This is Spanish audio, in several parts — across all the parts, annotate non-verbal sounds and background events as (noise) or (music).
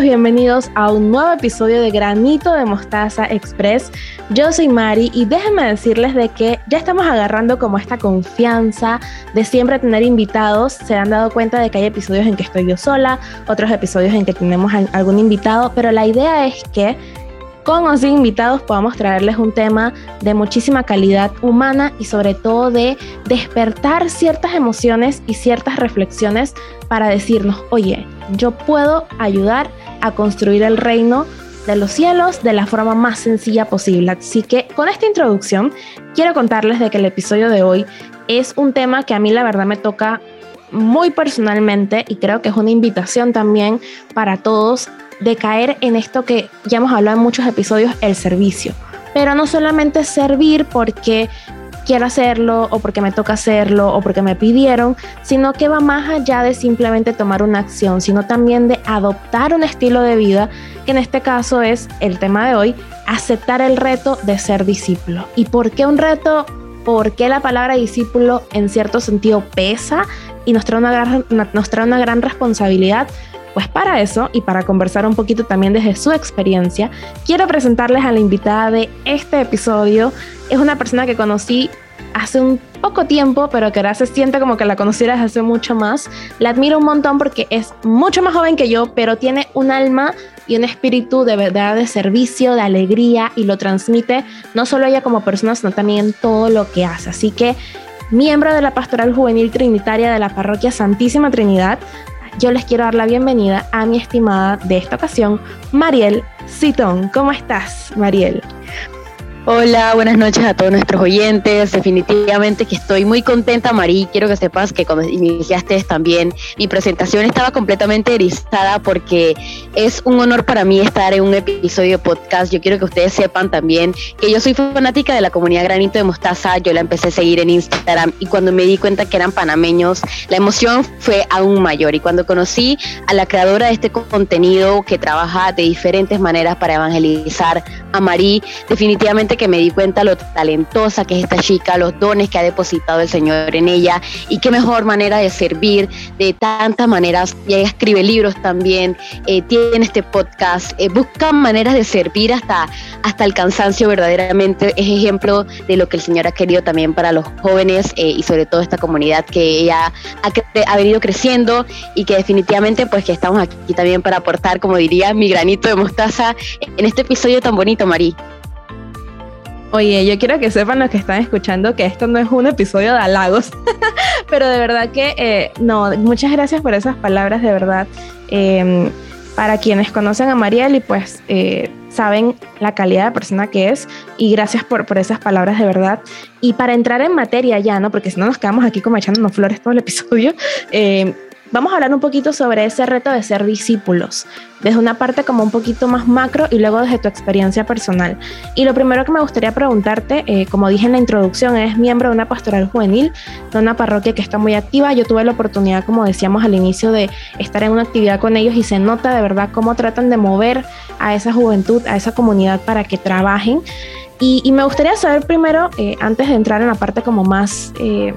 bienvenidos a un nuevo episodio de Granito de Mostaza Express. Yo soy Mari y déjenme decirles de que ya estamos agarrando como esta confianza de siempre tener invitados. Se han dado cuenta de que hay episodios en que estoy yo sola, otros episodios en que tenemos algún invitado, pero la idea es que con o sin invitados podamos traerles un tema de muchísima calidad humana y sobre todo de despertar ciertas emociones y ciertas reflexiones para decirnos, oye, yo puedo ayudar a construir el reino de los cielos de la forma más sencilla posible. Así que con esta introducción quiero contarles de que el episodio de hoy es un tema que a mí la verdad me toca muy personalmente y creo que es una invitación también para todos de caer en esto que ya hemos hablado en muchos episodios, el servicio. Pero no solamente servir porque quiero hacerlo o porque me toca hacerlo o porque me pidieron, sino que va más allá de simplemente tomar una acción, sino también de adoptar un estilo de vida, que en este caso es el tema de hoy, aceptar el reto de ser discípulo. ¿Y por qué un reto? ¿Por qué la palabra discípulo en cierto sentido pesa y nos trae una gran, una gran responsabilidad? Pues para eso y para conversar un poquito también desde su experiencia, quiero presentarles a la invitada de este episodio. Es una persona que conocí hace un poco tiempo, pero que ahora se siente como que la conociera desde hace mucho más. La admiro un montón porque es mucho más joven que yo, pero tiene un alma y un espíritu de verdad de servicio, de alegría y lo transmite no solo ella como persona, sino también todo lo que hace. Así que miembro de la Pastoral Juvenil Trinitaria de la Parroquia Santísima Trinidad, yo les quiero dar la bienvenida a mi estimada de esta ocasión, Mariel Citón. ¿Cómo estás, Mariel? Hola, buenas noches a todos nuestros oyentes. Definitivamente que estoy muy contenta, Marí. Quiero que sepas que cuando iniciaste también mi presentación estaba completamente erizada porque es un honor para mí estar en un episodio de podcast. Yo quiero que ustedes sepan también que yo soy fanática de la comunidad Granito de Mostaza. Yo la empecé a seguir en Instagram y cuando me di cuenta que eran panameños, la emoción fue aún mayor. Y cuando conocí a la creadora de este contenido que trabaja de diferentes maneras para evangelizar a Marí, definitivamente que me di cuenta lo talentosa que es esta chica, los dones que ha depositado el Señor en ella y qué mejor manera de servir de tantas maneras. Ella escribe libros también, eh, tiene este podcast, eh, busca maneras de servir hasta, hasta el cansancio verdaderamente. Es ejemplo de lo que el Señor ha querido también para los jóvenes eh, y sobre todo esta comunidad que ella ha, ha venido creciendo y que definitivamente pues que estamos aquí también para aportar, como diría, mi granito de mostaza en este episodio tan bonito, Marí. Oye, yo quiero que sepan los que están escuchando que esto no es un episodio de halagos, (laughs) pero de verdad que eh, no, muchas gracias por esas palabras, de verdad. Em, para quienes conocen a Mariel y pues eh, saben la calidad de persona que es y gracias por, por esas palabras de verdad. Y para entrar en materia ya, ¿no? Porque si no nos quedamos aquí como echándonos flores todo el episodio, (laughs) eh, Vamos a hablar un poquito sobre ese reto de ser discípulos, desde una parte como un poquito más macro y luego desde tu experiencia personal. Y lo primero que me gustaría preguntarte, eh, como dije en la introducción, eres miembro de una pastoral juvenil, de una parroquia que está muy activa. Yo tuve la oportunidad, como decíamos al inicio, de estar en una actividad con ellos y se nota de verdad cómo tratan de mover a esa juventud, a esa comunidad para que trabajen. Y, me gustaría saber primero, eh, antes de entrar en la parte como más... Eh,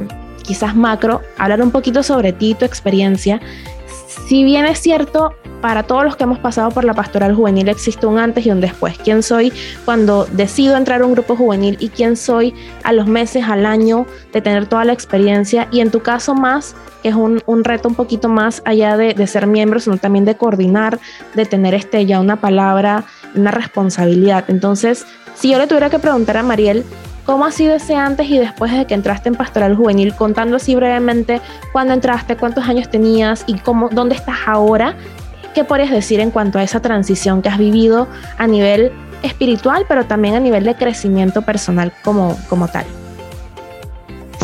quizás macro, hablar un poquito sobre ti, tu experiencia. Si bien es cierto, para todos los que hemos pasado por la pastoral juvenil existe un antes y un después. ¿Quién soy cuando decido entrar a un grupo juvenil y quién soy a los meses, al año de tener toda la experiencia? Y en tu caso más, que es un, reto un poquito más allá de, de, ser miembro, sino también de coordinar, de tener este, ya una palabra, una responsabilidad. Entonces, si yo le tuviera que preguntar a Mariel, ¿Cómo ha sido ese antes y después de que entraste en Pastoral Juvenil? Contando así brevemente cuándo entraste, cuántos años tenías y cómo, dónde estás ahora. ¿Qué podrías decir en cuanto a esa transición que has vivido a nivel espiritual, pero también a nivel de crecimiento personal como, como tal?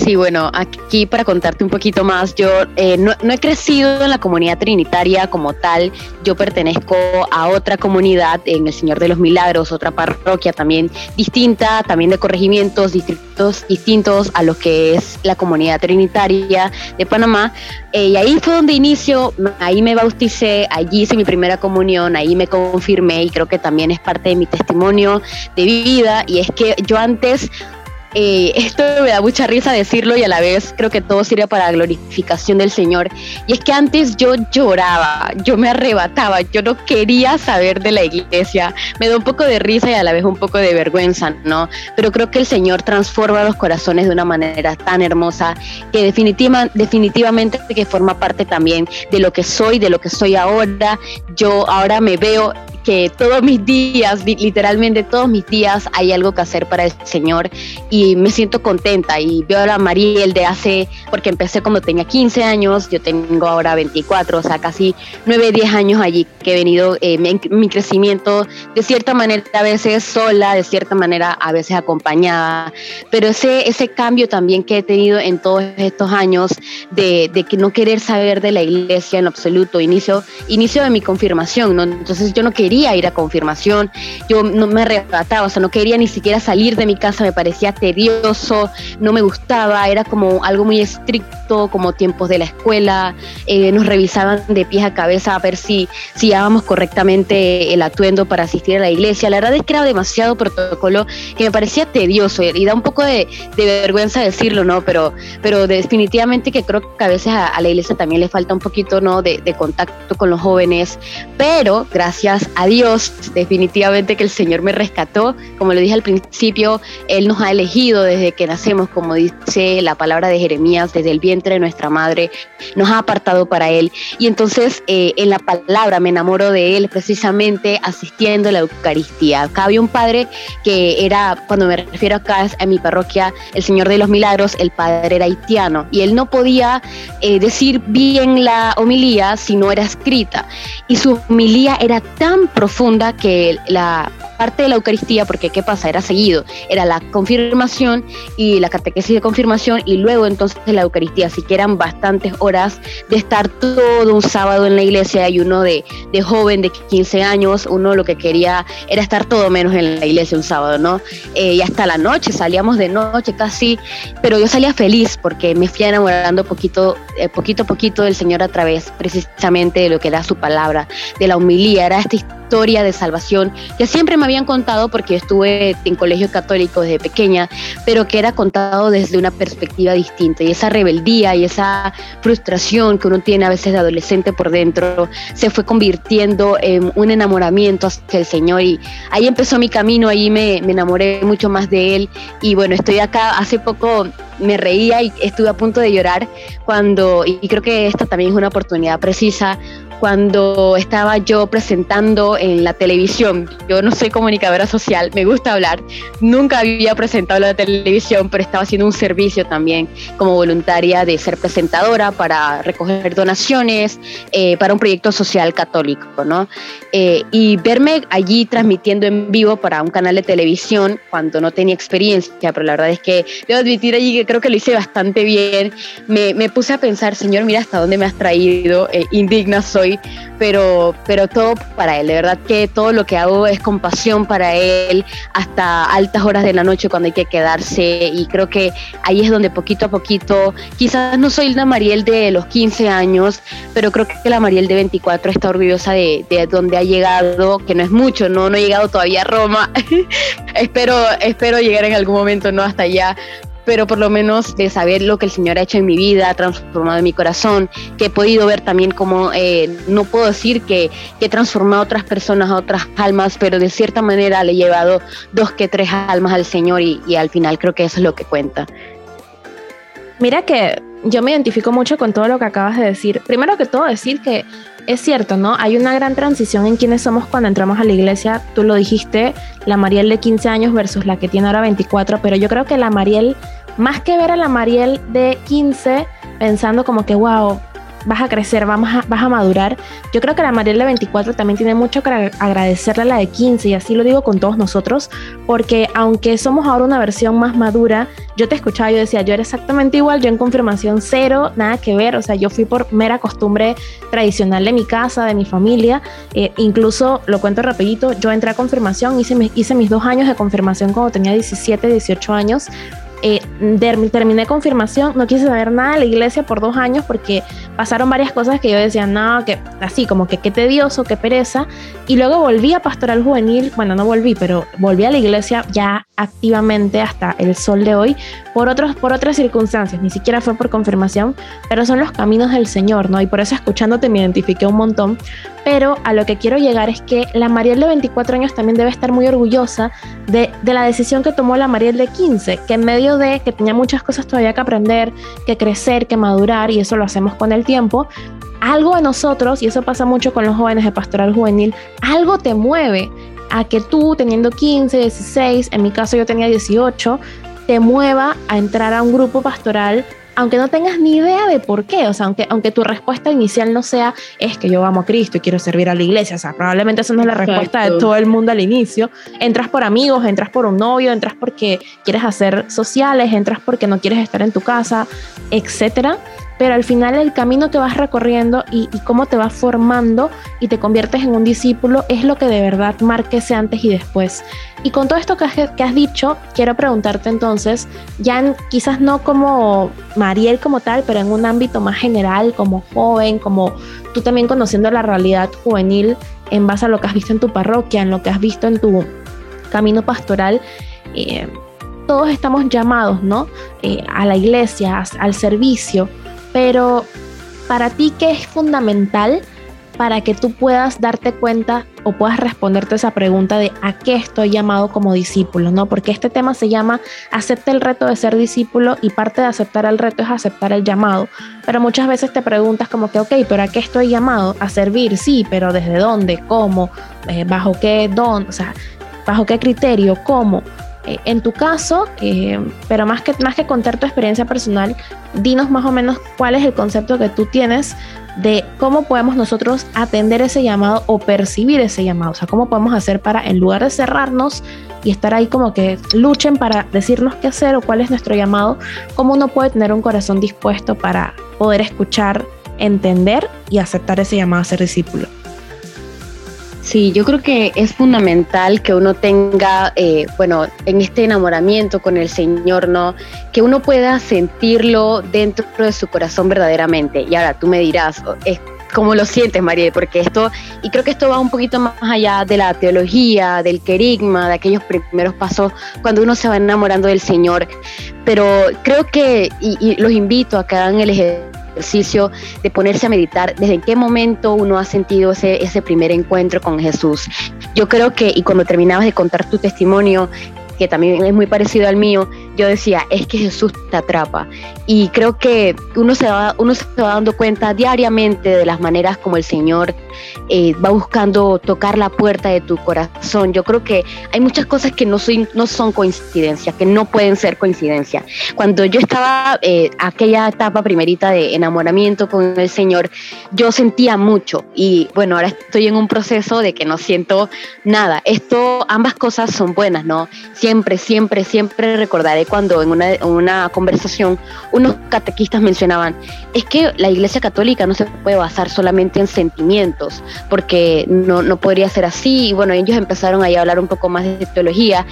Sí, bueno, aquí para contarte un poquito más, yo eh, no, he crecido en la comunidad trinitaria como tal, yo pertenezco a otra comunidad en el Señor de los Milagros, otra parroquia también distinta, también de corregimientos, distritos distintos a lo que es la comunidad trinitaria de Panamá. Eh, y ahí fue donde inicio, ahí me bauticé, allí hice mi primera comunión, ahí me confirmé y creo que también es parte de mi testimonio de vida y es que yo antes eh, (laughs) esto me da mucha risa decirlo y a la vez creo que todo sirve para la glorificación del Señor. Y es que antes yo lloraba, yo me arrebataba, yo no quería saber de la iglesia. Me da un poco de risa y a la vez un poco de vergüenza, ¿no? Pero creo que el Señor transforma los corazones de una manera tan hermosa que definitiva, definitivamente que forma parte también de lo que soy, de lo que soy ahora. Yo ahora me veo que todos mis días, literalmente todos mis días, hay algo que hacer para el Señor y me siento contenta. Y veo a la Mariel de hace, porque empecé cuando tenía 15 años, yo tengo ahora 24, o sea, casi 9, 10 años allí que he venido, eh, mi, crecimiento de cierta manera a veces sola, de cierta manera a veces acompañada, pero ese, ese cambio también que he tenido en todos estos años de, que no querer saber de la iglesia en absoluto, inicio, inicio de mi confirmación, ¿no? Entonces yo no quería ir a confirmación, yo no me arrebataba, o sea, no quería ni siquiera salir de mi casa, me parecía tedioso, no me gustaba, era como algo muy estricto, como tiempos de la escuela, eh, nos revisaban de pies a cabeza a ver si, si llevábamos correctamente el atuendo para asistir a la iglesia. La verdad es que era demasiado protocolo que me parecía tedioso y da un poco de, vergüenza decirlo, ¿no? Pero, pero definitivamente que creo que a veces a, la iglesia también le falta un poquito, ¿no? De, de contacto con los jóvenes, pero gracias a Dios, definitivamente que el Señor me rescató. Como lo dije al principio, Él nos ha elegido desde que nacemos, como dice la palabra de Jeremías, desde el vientre de nuestra madre, nos ha apartado para Él. Y entonces eh, en la palabra me enamoro de Él precisamente asistiendo a la Eucaristía. Acá había un padre que era, cuando me refiero acá a mi parroquia, el Señor de los Milagros, el padre era haitiano y él no podía eh, decir bien la homilía si no era escrita. Y su homilía era tan profunda que la parte de la Eucaristía, porque ¿qué pasa? Era seguido, era la confirmación y la catequesis de confirmación y luego entonces la Eucaristía, así que eran bastantes horas de estar todo un sábado en la iglesia y uno de, de joven de 15 años, uno lo que quería era estar todo menos en la iglesia un sábado, ¿no? Eh, y hasta la noche, salíamos de noche casi, pero yo salía feliz porque me fui enamorando poquito, eh, poquito a poquito del Señor a través precisamente de lo que da su palabra, de la humilía, era esta historia de salvación que siempre me habían contado porque estuve en colegio católico desde pequeña, pero que era contado desde una perspectiva distinta. Y esa rebeldía y esa frustración que uno tiene a veces de adolescente por dentro se fue convirtiendo en un enamoramiento hacia el Señor. Y ahí empezó mi camino, ahí me, me enamoré mucho más de Él. Y bueno, estoy acá. Hace poco me reía y estuve a punto de llorar cuando, y creo que esta también es una oportunidad precisa, cuando estaba yo presentando en la televisión. Yo no soy comunicadora social, me gusta hablar. Nunca había presentado en la televisión, pero estaba haciendo un servicio también como voluntaria de ser presentadora para recoger donaciones eh, para un proyecto social católico, ¿no? Eh, y verme allí transmitiendo en vivo para un canal de televisión cuando no tenía experiencia, pero la verdad es que debo admitir allí que creo que lo hice bastante bien. Me, me puse a pensar, Señor, mira hasta dónde me has traído, eh, indigna soy pero, pero todo para él. De verdad que todo lo que hago es con pasión para él, hasta altas horas de la noche cuando hay que quedarse. Y creo que ahí es donde poquito a poquito, quizás no soy la Mariel de los 15 años, pero creo que la Mariel de 24 está orgullosa de, de donde ha llegado, que no es mucho, no, no he llegado todavía a Roma. (laughs) espero, espero llegar en algún momento, no hasta allá, pero por lo menos de saber lo que el Señor ha hecho en mi vida, ha transformado mi corazón, que he podido ver también como, eh, no puedo decir que, he transformado a otras personas, a otras almas, pero de cierta manera le he llevado dos que tres almas al Señor y, y al final creo que eso es lo que cuenta. Mira que yo me identifico mucho con todo lo que acabas de decir. Primero que todo decir que es cierto, ¿no? Hay una gran transición en quienes somos cuando entramos a la iglesia. Tú lo dijiste, la Mariel de 15 años versus la que tiene ahora 24, pero yo creo que la Mariel, más que ver a la Mariel de 15 pensando como que, wow, vas a crecer, vamos a, vas a madurar. Yo creo que la Mariela de 24 también tiene mucho que agradecerle a la de 15 y así lo digo con todos nosotros, porque aunque somos ahora una versión más madura, yo te escuchaba, yo decía, yo era exactamente igual, yo en confirmación cero, nada que ver, o sea, yo fui por mera costumbre tradicional de mi casa, de mi familia, eh, incluso lo cuento rapidito, yo entré a confirmación, hice, hice mis dos años de confirmación cuando tenía 17, 18 años eh, terminé confirmación, no quise saber nada de la iglesia por dos años porque pasaron varias cosas que yo decía, no, que así como que qué tedioso, qué pereza. Y luego volví a pastoral juvenil, bueno, no volví, pero volví a la iglesia ya activamente hasta el sol de hoy por, otros, por otras circunstancias, ni siquiera fue por confirmación, pero son los caminos del Señor, ¿no? Y por eso escuchándote me identifiqué un montón, pero a lo que quiero llegar es que la Mariel de 24 años también debe estar muy orgullosa de, de la decisión que tomó la Mariel de 15, que en medio de que tenía muchas cosas todavía que aprender, que crecer, que madurar, y eso lo hacemos con el tiempo, algo a nosotros, y eso pasa mucho con los jóvenes de pastoral juvenil, algo te mueve a que tú teniendo 15, 16, en mi caso yo tenía 18, te mueva a entrar a un grupo pastoral aunque no tengas ni idea de por qué, o sea, aunque, aunque tu respuesta inicial no sea, es que yo amo a Cristo y quiero servir a la iglesia, o sea, probablemente esa no es la respuesta de todo el mundo al inicio, entras por amigos, entras por un novio, entras porque quieres hacer sociales, entras porque no quieres estar en tu casa, etcétera pero al final el camino que vas recorriendo y, cómo te vas formando y te conviertes en un discípulo es lo que de verdad marque ese antes y después. Y con todo esto que has, dicho, quiero preguntarte entonces, ya quizás no como Mariel como tal, pero en un ámbito más general, como joven, como tú también conociendo la realidad juvenil en base a lo que has visto en tu parroquia, en lo que has visto en tu camino pastoral. Eh, todos estamos llamados, ¿no? Eh, a la iglesia, al servicio, pero para ti, ¿qué es fundamental para que tú puedas darte cuenta o puedas responderte esa pregunta de a qué estoy llamado como discípulo, ¿no? Porque este tema se llama acepta el reto de ser discípulo y parte de aceptar el reto es aceptar el llamado. Pero muchas veces te preguntas como que, ok, pero ¿a qué estoy llamado? A servir, sí, pero ¿desde dónde? ¿Cómo? Eh, ¿Bajo qué don? O sea, ¿bajo qué criterio? ¿Cómo? Eh, en tu caso, eh, pero más que, más que contar tu experiencia personal, dinos más o menos cuál es el concepto que tú tienes de cómo podemos nosotros atender ese llamado o percibir ese llamado. O sea, cómo podemos hacer para, en lugar de cerrarnos y estar ahí como que luchen para decirnos qué hacer o cuál es nuestro llamado, cómo uno puede tener un corazón dispuesto para poder escuchar, entender y aceptar ese llamado a ser discípulo. Sí, yo creo que es fundamental que uno tenga, eh, bueno, en este enamoramiento con el Señor, ¿no? Que uno pueda sentirlo dentro de su corazón verdaderamente. Y ahora tú me dirás, es cómo lo sientes, María, porque esto, y creo que esto va un poquito más allá de la teología, del querigma, de aquellos primeros pasos cuando uno se va enamorando del Señor. Pero creo que, y, y los invito a que hagan el ejercicio de ponerse a meditar desde qué momento uno ha sentido ese, ese primer encuentro con Jesús. Yo creo que, y cuando terminabas de contar tu testimonio, que también es muy parecido al mío, yo decía, es que Jesús te atrapa. Y creo que uno se va, uno se va dando cuenta diariamente de las maneras como el Señor eh, va buscando tocar la puerta de tu corazón. Yo creo que hay muchas cosas que no, soy, no son coincidencias, que no pueden ser coincidencia. Cuando yo estaba eh, aquella etapa primerita de enamoramiento con el Señor, yo sentía mucho y bueno, ahora estoy en un proceso de que no siento nada. Esto, ambas cosas son buenas, ¿no? Siempre, siempre, siempre recordaré cuando en una, conversación unos catequistas mencionaban, es que la Iglesia Católica no se puede basar solamente en sentimientos, porque no, no podría ser así. Y bueno, ellos empezaron a hablar un poco más de teología.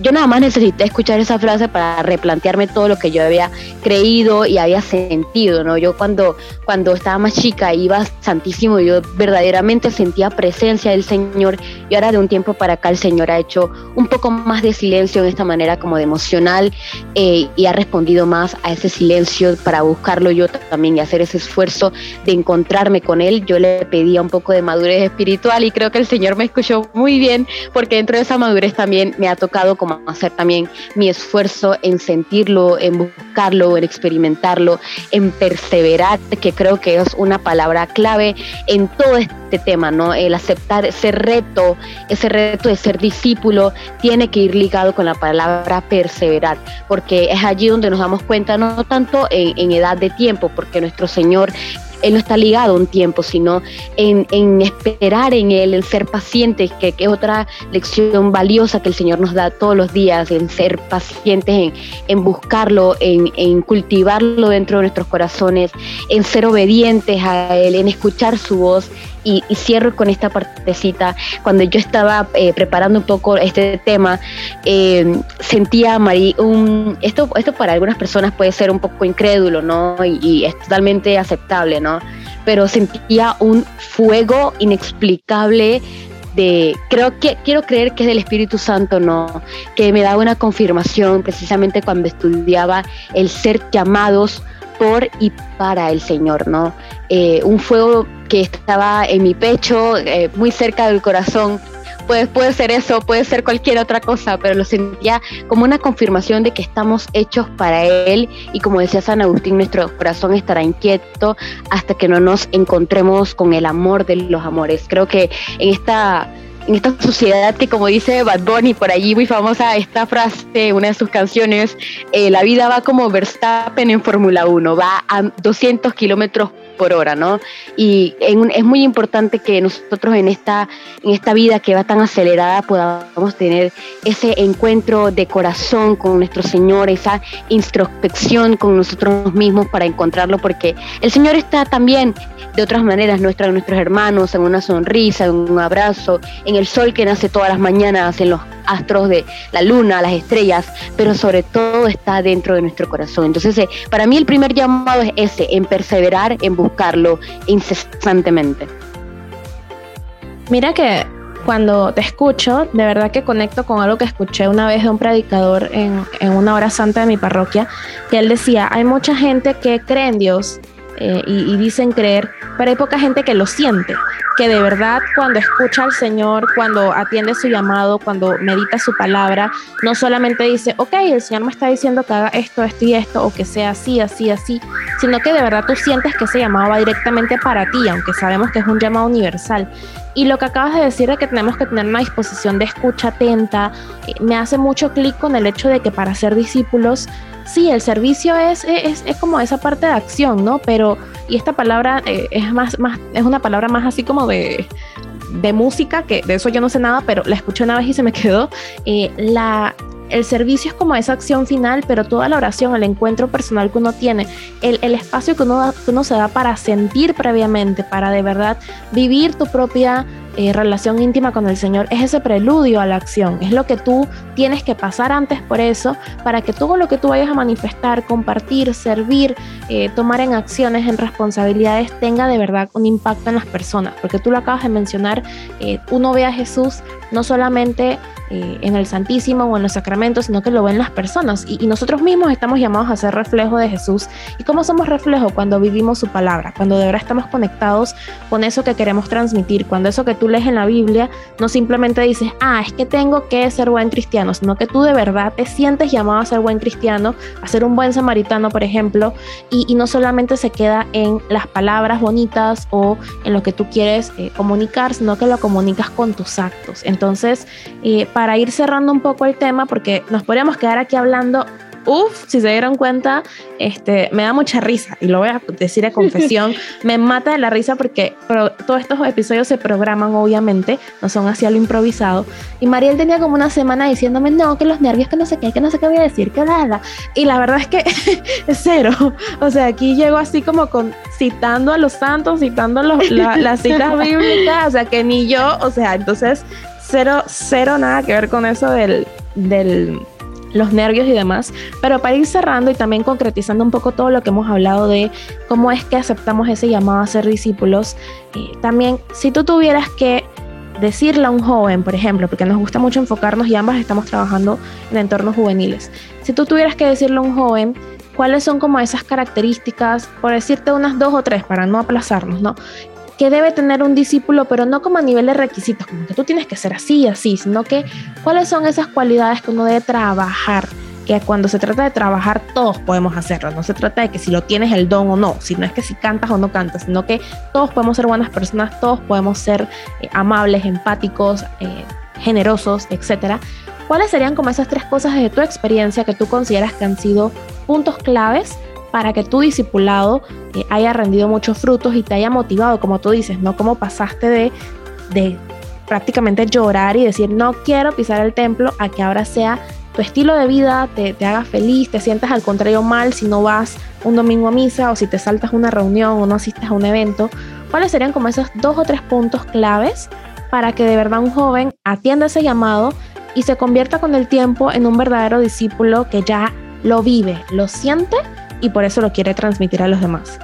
Yo nada más necesité escuchar esa frase para replantearme todo lo que yo había creído y había sentido, ¿no? Yo cuando, cuando estaba más chica iba santísimo, yo verdaderamente sentía presencia del Señor y ahora de un tiempo para acá el Señor ha hecho un poco más de silencio en esta manera como de emocional eh, y ha respondido más a ese silencio para buscarlo yo también y hacer ese esfuerzo de encontrarme con Él. Yo le pedía un poco de madurez espiritual y creo que el Señor me escuchó muy bien porque dentro de esa madurez también me ha tocado como hacer también mi esfuerzo en sentirlo, en buscarlo, en experimentarlo, en perseverar, que creo que es una palabra clave en todo este tema, ¿no? El aceptar ese reto, ese reto de ser discípulo, tiene que ir ligado con la palabra perseverar, porque es allí donde nos damos cuenta, no tanto en, edad de tiempo, porque nuestro Señor él no está ligado a un tiempo, sino en, esperar en Él, en ser pacientes, que, es otra lección valiosa que el Señor nos da todos los días, en ser pacientes, en, buscarlo, en, cultivarlo dentro de nuestros corazones, en ser obedientes a Él, en escuchar su voz y, cierro con esta partecita. Cuando yo estaba eh, preparando un poco este tema, eh, sentía, Marí, un, esto, esto para algunas personas puede ser un poco incrédulo, ¿no? Y, es totalmente aceptable, ¿no? Pero sentía un fuego inexplicable de, creo que, quiero creer que es del Espíritu Santo, ¿no? Que me da una confirmación precisamente cuando estudiaba el ser llamados y para el Señor, ¿no? Eh, un fuego que estaba en mi pecho, eh, muy cerca del corazón. Puede, puede ser eso, puede ser cualquier otra cosa, pero lo sentía como una confirmación de que estamos hechos para Él y como decía San Agustín, nuestro corazón estará inquieto hasta que no nos encontremos con el amor de los amores. Creo que en esta en esta sociedad que como dice Bad Bunny por allí muy famosa esta frase, una de sus canciones, eh, la vida va como Verstappen en Fórmula 1, va a 200 kilómetros por hora, ¿no? Y es muy importante que nosotros en esta, en esta vida que va tan acelerada podamos tener ese encuentro de corazón con nuestro Señor, esa introspección con nosotros mismos para encontrarlo, porque el Señor está también de otras maneras nuestra, nuestros hermanos, en una sonrisa, en un abrazo, en el sol que nace todas las mañanas, en los astros de la luna, las estrellas, pero sobre todo está dentro de nuestro corazón. Entonces, eh, para mí el primer llamado es ese, en perseverar, en buscarlo incesantemente. Mira que cuando te escucho, de verdad que conecto con algo que escuché una vez de un predicador en, en una hora santa de mi parroquia, que él decía, hay mucha gente que cree en Dios, eh, y, dicen creer, pero hay poca gente que lo siente, que de verdad cuando escucha al Señor, cuando atiende su llamado, cuando medita su palabra, no solamente dice, ok, el Señor me está diciendo que haga esto, esto y esto, o que sea así, así, así, sino que de verdad tú sientes que ese llamado va directamente para ti, aunque sabemos que es un llamado universal. Y lo que acabas de decir de que tenemos que tener una disposición de escucha atenta, eh, me hace mucho clic con el hecho de que para ser discípulos, sí, el servicio es, es, es, como esa parte de acción, ¿no? Pero, y esta palabra eh, es más, más, es una palabra más así como de, de música, que de eso yo no sé nada, pero la escuché una vez y se me (laughs) quedó. Eh, la, el servicio es como esa acción final, pero toda la oración, el encuentro personal que uno tiene, el, el espacio que uno, que uno se da para sentir previamente, para de verdad vivir tu propia eh, relación íntima con el Señor es ese preludio a la acción, es lo que tú tienes que pasar antes por eso, para que todo lo que tú vayas a manifestar, compartir, servir, eh, tomar en acciones, en responsabilidades, tenga de verdad un impacto en las personas, porque tú lo acabas de mencionar, eh, uno ve a Jesús no solamente eh, en el Santísimo o en los sacramentos, sino que lo ven las personas. Y, nosotros mismos estamos llamados a ser reflejo de Jesús. ¿Y cómo somos reflejo? Cuando vivimos su palabra, cuando de verdad estamos conectados con eso que queremos transmitir, cuando eso que tú lees en la Biblia no simplemente dices, ah, es que tengo que ser buen cristiano, sino que tú de verdad te sientes llamado a ser buen cristiano, a ser un buen samaritano, por ejemplo, y, no solamente se queda en las palabras bonitas o en lo que tú quieres eh, comunicar, sino que lo comunicas con tus actos. Entonces, eh, para ir cerrando un poco el tema, porque nos podríamos quedar aquí hablando Uf, si se dieron cuenta, este, me da mucha risa y lo voy a decir a confesión, (laughs) me mata de la risa porque todos estos episodios se programan obviamente, no son así a lo improvisado. Y Mariel tenía como una semana diciéndome, no, que los nervios, que no sé qué, que no sé qué voy a decir, que nada. Y la verdad es que (laughs) es cero. O sea, aquí llego así como con citando a los santos, citando las citas bíblicas, o sea, que ni yo, o sea, entonces cero, cero nada que ver con eso del, del los nervios y demás. Pero para ir cerrando y también concretizando un poco todo lo que hemos hablado de cómo es que aceptamos ese llamado a ser discípulos, eh, también si tú tuvieras que decirle a un joven, por ejemplo, porque nos gusta mucho enfocarnos y ambas estamos trabajando en entornos juveniles, si tú tuvieras que decirle a un joven cuáles son como esas características, por decirte unas dos o tres para no aplazarnos, ¿no? Que debe tener un discípulo, pero no como a nivel de requisitos, como que tú tienes que ser así y así, sino que cuáles son esas cualidades que uno debe trabajar que cuando se trata de trabajar todos podemos hacerlo, no se trata de que si lo tienes el don o no, sino es que si cantas o no cantas, sino que todos podemos ser buenas personas, todos podemos ser eh, amables, empáticos, eh, generosos, etc. ¿Cuáles serían como esas tres cosas de tu experiencia que tú consideras que han sido puntos claves para que tu discipulado eh, haya rendido muchos frutos y te haya motivado, como tú dices, ¿no? Como pasaste de, de prácticamente llorar y decir, no quiero pisar el templo, a que ahora sea tu estilo de vida, te, te haga feliz, te sientas al contrario mal si no vas un domingo a misa o si te saltas una reunión o no asistes a un evento. ¿cuáles serían como esos dos o tres puntos claves para que de verdad un joven atienda ese llamado y se convierta con el tiempo en un verdadero discípulo que ya lo vive, lo siente y por eso lo quiere transmitir a los demás?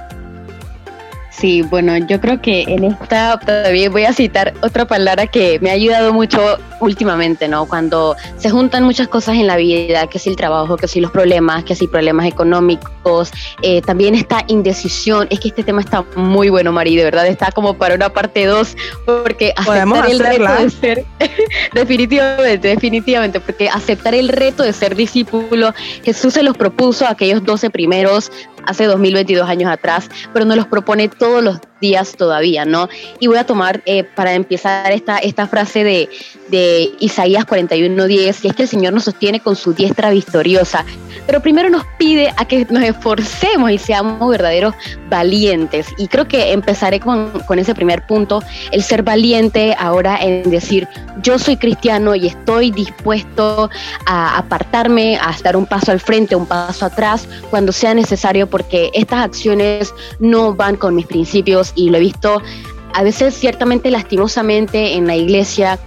Sí, bueno, yo creo que en esta todavía voy a citar otra palabra que me ha ayudado mucho últimamente, ¿no? Cuando se juntan muchas cosas en la vida, que si el trabajo, que si los problemas, que si problemas económicos, eh, también esta indecisión, es que este tema está muy bueno, Mari, de verdad está como para una parte 2, porque aceptar el reto de ser, (laughs) definitivamente, definitivamente, porque aceptar el reto de ser discípulo, Jesús se los propuso a aquellos 12 primeros hace 2022 años atrás, pero nos los propone todos los días todavía, ¿no? Y voy a tomar eh, para empezar esta, esta frase de, de Isaías 41:10, y es que el Señor nos sostiene con su diestra victoriosa, pero primero nos pide a que nos esforcemos y seamos verdaderos valientes. Y creo que empezaré con, ese primer punto, el ser valiente ahora en decir, yo soy cristiano y estoy dispuesto a apartarme, a estar un paso al frente, un paso atrás, cuando sea necesario, porque estas acciones no van con mis principios y lo he visto a veces ciertamente lastimosamente en la iglesia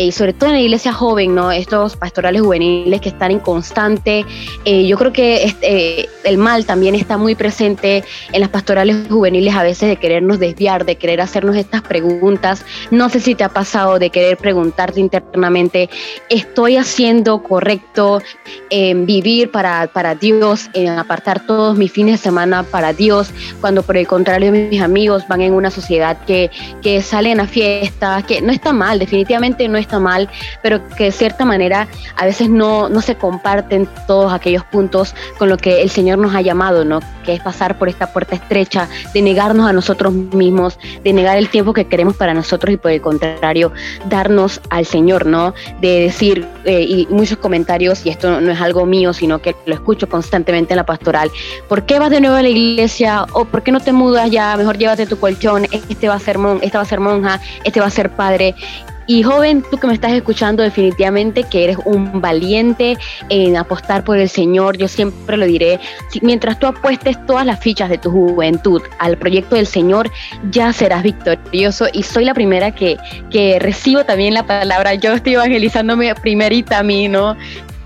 eh, sobre todo en la iglesia joven, ¿no? Estos pastorales juveniles que están en constante. Eh, yo creo que este, el mal también está muy presente en las pastorales juveniles a veces de querernos desviar, de querer hacernos estas preguntas. No sé si te ha pasado de querer preguntarte internamente, ¿estoy haciendo correcto en vivir para, para Dios, en apartar todos mis fines de semana para Dios, cuando por el contrario mis amigos van en una sociedad que, que salen a fiestas, que no está mal, definitivamente no está mal, pero que de cierta manera a veces no, no se comparten todos aquellos puntos con lo que el Señor nos ha llamado, ¿no? Que es pasar por esta puerta estrecha, de negarnos a nosotros mismos, de negar el tiempo que queremos para nosotros y por el contrario, darnos al Señor, ¿no? De decir, eh, y muchos comentarios, y esto no es algo mío, sino que lo escucho constantemente en la pastoral, ¿por qué vas de nuevo a la iglesia? ¿O por qué no te mudas ya? Mejor llévate tu colchón, este va a ser, mon esta va a ser monja, este va a ser padre. Y joven, tú que me estás escuchando, definitivamente que eres un valiente en apostar por el Señor. Yo siempre lo diré, mientras tú apuestes todas las fichas de tu juventud al proyecto del Señor, ya serás victorioso. Y soy la primera que, que recibo también la palabra. Yo estoy evangelizándome primerita a mí, ¿no?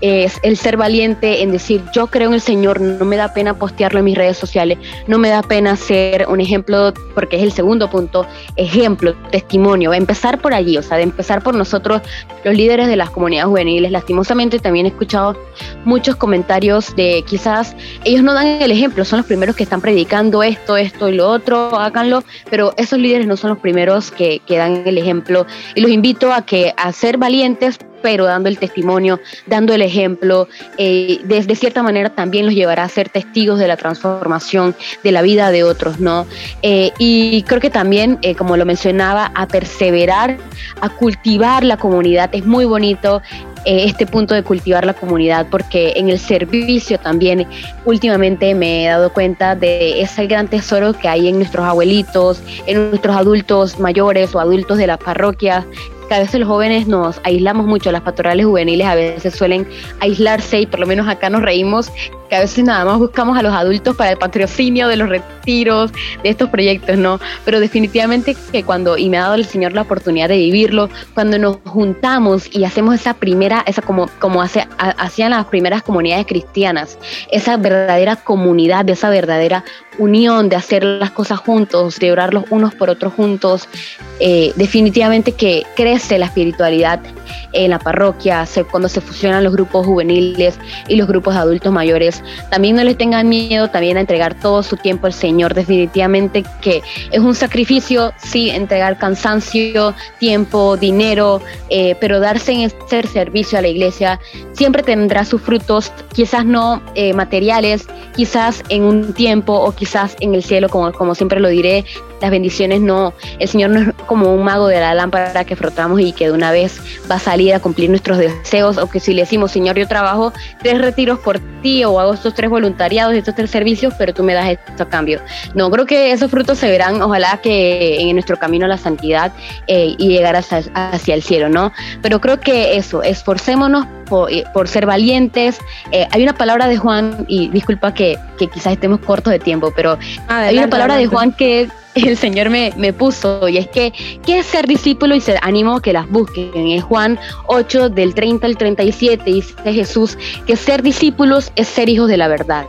Es el ser valiente en decir, yo creo en el Señor, no me da pena postearlo en mis redes sociales, no me da pena ser un ejemplo, porque es el segundo punto, ejemplo, testimonio, empezar por allí, o sea, de empezar por nosotros, los líderes de las comunidades juveniles. Lastimosamente también he escuchado muchos comentarios de quizás ellos no dan el ejemplo, son los primeros que están predicando esto, esto y lo otro, háganlo, pero esos líderes no son los primeros que, que dan el ejemplo. Y los invito a que a ser valientes pero dando el testimonio, dando el ejemplo, eh, de, cierta manera también los llevará a ser testigos de la transformación de la vida de otros, ¿no? Eh, y creo que también, eh, como lo mencionaba, a perseverar, a cultivar la comunidad, es muy bonito este punto de cultivar la comunidad, porque en el servicio también últimamente me he dado cuenta de ese gran tesoro que hay en nuestros abuelitos, en nuestros adultos mayores o adultos de las parroquias, a veces los jóvenes nos aislamos mucho, las pastorales juveniles a veces suelen aislarse y por lo menos acá nos reímos que a veces nada más buscamos a los adultos para el patrocinio de los retiros, de estos proyectos, ¿no? Pero definitivamente que cuando, y me ha dado el Señor la oportunidad de vivirlo, cuando nos juntamos y hacemos esa primera, esa como, como hace, hacían las primeras comunidades cristianas, esa verdadera comunidad, de esa verdadera unión, de hacer las cosas juntos, de orar los unos por otros juntos, eh, definitivamente que crece la espiritualidad en la parroquia, cuando se fusionan los grupos juveniles y los grupos adultos mayores. También no les tengan miedo también a entregar todo su tiempo al Señor. Definitivamente que es un sacrificio, sí, entregar cansancio, tiempo, dinero, eh, pero darse en ser servicio a la iglesia siempre tendrá sus frutos, quizás no eh, materiales, quizás en un tiempo o quizás en el cielo, como, como siempre lo diré, las bendiciones no, el Señor no es como un mago de la lámpara que frotamos y que de una vez va a salir a cumplir nuestros deseos, o que si le decimos, Señor, yo trabajo tres retiros por ti o hago estos tres voluntariados, estos tres servicios, pero tú me das esto a cambio. No, creo que esos frutos se verán, ojalá que en nuestro camino a la santidad eh, y llegar hacia, hacia el cielo, ¿no? Pero creo que eso, esforcémonos eh, por, ser valientes. Eh, hay una palabra de Juan, y disculpa que, quizás estemos cortos de tiempo, pero hay una palabra de Juan que (laughs) el Señor me, me, puso, y es que, ¿qué es ser discípulo? Y se animo que las busquen. Es Juan 8, del 30 al 37, dice Jesús, que ser discípulos es ser hijos de la verdad.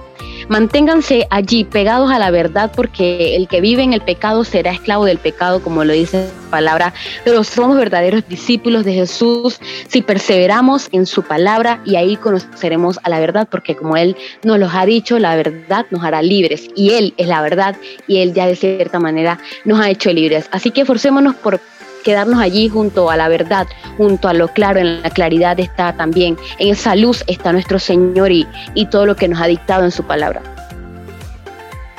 Manténganse allí pegados a la verdad porque el que vive en el pecado será esclavo del pecado, como lo dice la palabra, pero somos verdaderos discípulos de Jesús si perseveramos en su palabra y ahí conoceremos a la verdad porque como Él nos los ha dicho, la verdad nos hará libres y Él es la verdad y Él ya de cierta manera nos ha hecho libres. Así que forcémonos por quedarnos allí junto a la verdad, junto a lo claro, en la claridad está también, en esa luz está nuestro Señor y, y todo lo que nos ha dictado en su palabra.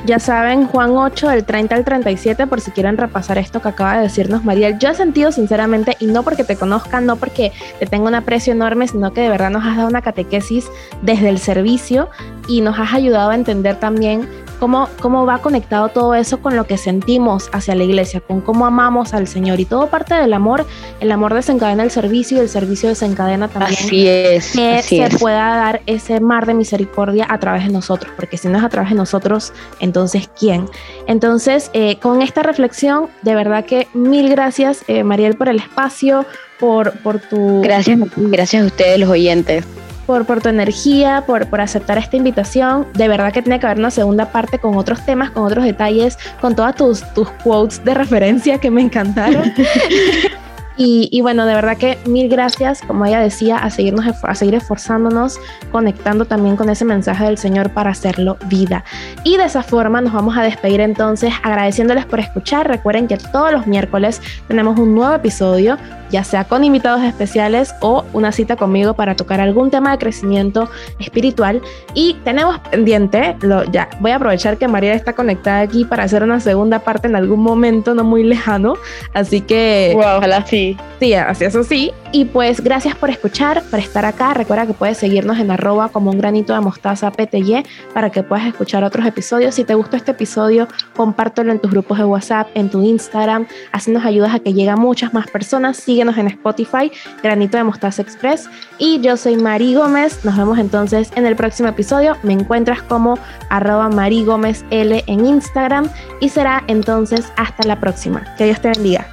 Ya saben, Juan 8, del 30 al 37, por si quieren repasar esto que acaba de decirnos Mariel. Yo he sentido sinceramente, y no porque te conozcan, no porque te tenga un aprecio enorme, sino que de verdad nos has dado una catequesis desde el servicio y nos has ayudado a entender también cómo, cómo va conectado todo eso con lo que sentimos hacia la iglesia, con cómo amamos al Señor. Y todo parte del amor. El amor desencadena el servicio y el servicio desencadena también así es, que se pueda dar ese mar de misericordia a través de nosotros. Porque si no es a través de nosotros, entonces ¿quién? Entonces, eh, con esta reflexión, de verdad que mil gracias, eh, Mariel, por el espacio, por, por tu... Gracias, gracias a ustedes, los oyentes por, por tu energía, por, por aceptar esta invitación. De verdad que tiene que haber una segunda parte con otros temas, con otros detalles, con todas tus, tus quotes de referencia que me encantaron. (laughs) Y, bueno, de verdad que mil gracias, como ella decía, a, seguirnos, a seguir esforzándonos, conectando también con ese mensaje del Señor para hacerlo vida. Y de esa forma nos vamos a despedir entonces agradeciéndoles por escuchar. Recuerden que todos los miércoles tenemos un nuevo episodio ya sea con invitados especiales o una cita conmigo para tocar algún tema de crecimiento espiritual. Y tenemos pendiente, lo, ya voy a aprovechar que María está conectada aquí para hacer una segunda parte en algún momento no muy lejano. Así que... Wow, ojalá sí. Sí, así eso sí. Y pues gracias por escuchar, por estar acá. Recuerda que puedes seguirnos en arroba como un granito de mostaza PTY para que puedas escuchar otros episodios. Si te gustó este episodio, compártelo en tus grupos de WhatsApp, en tu Instagram. Así nos ayudas a que llegue a muchas más personas síguenos en Spotify, Granito de Mostaza Express. Y yo soy Mari Gómez. Nos vemos entonces en el próximo episodio. Me encuentras como arroba Gómez L en Instagram. Y será entonces hasta la próxima. Que Dios te bendiga.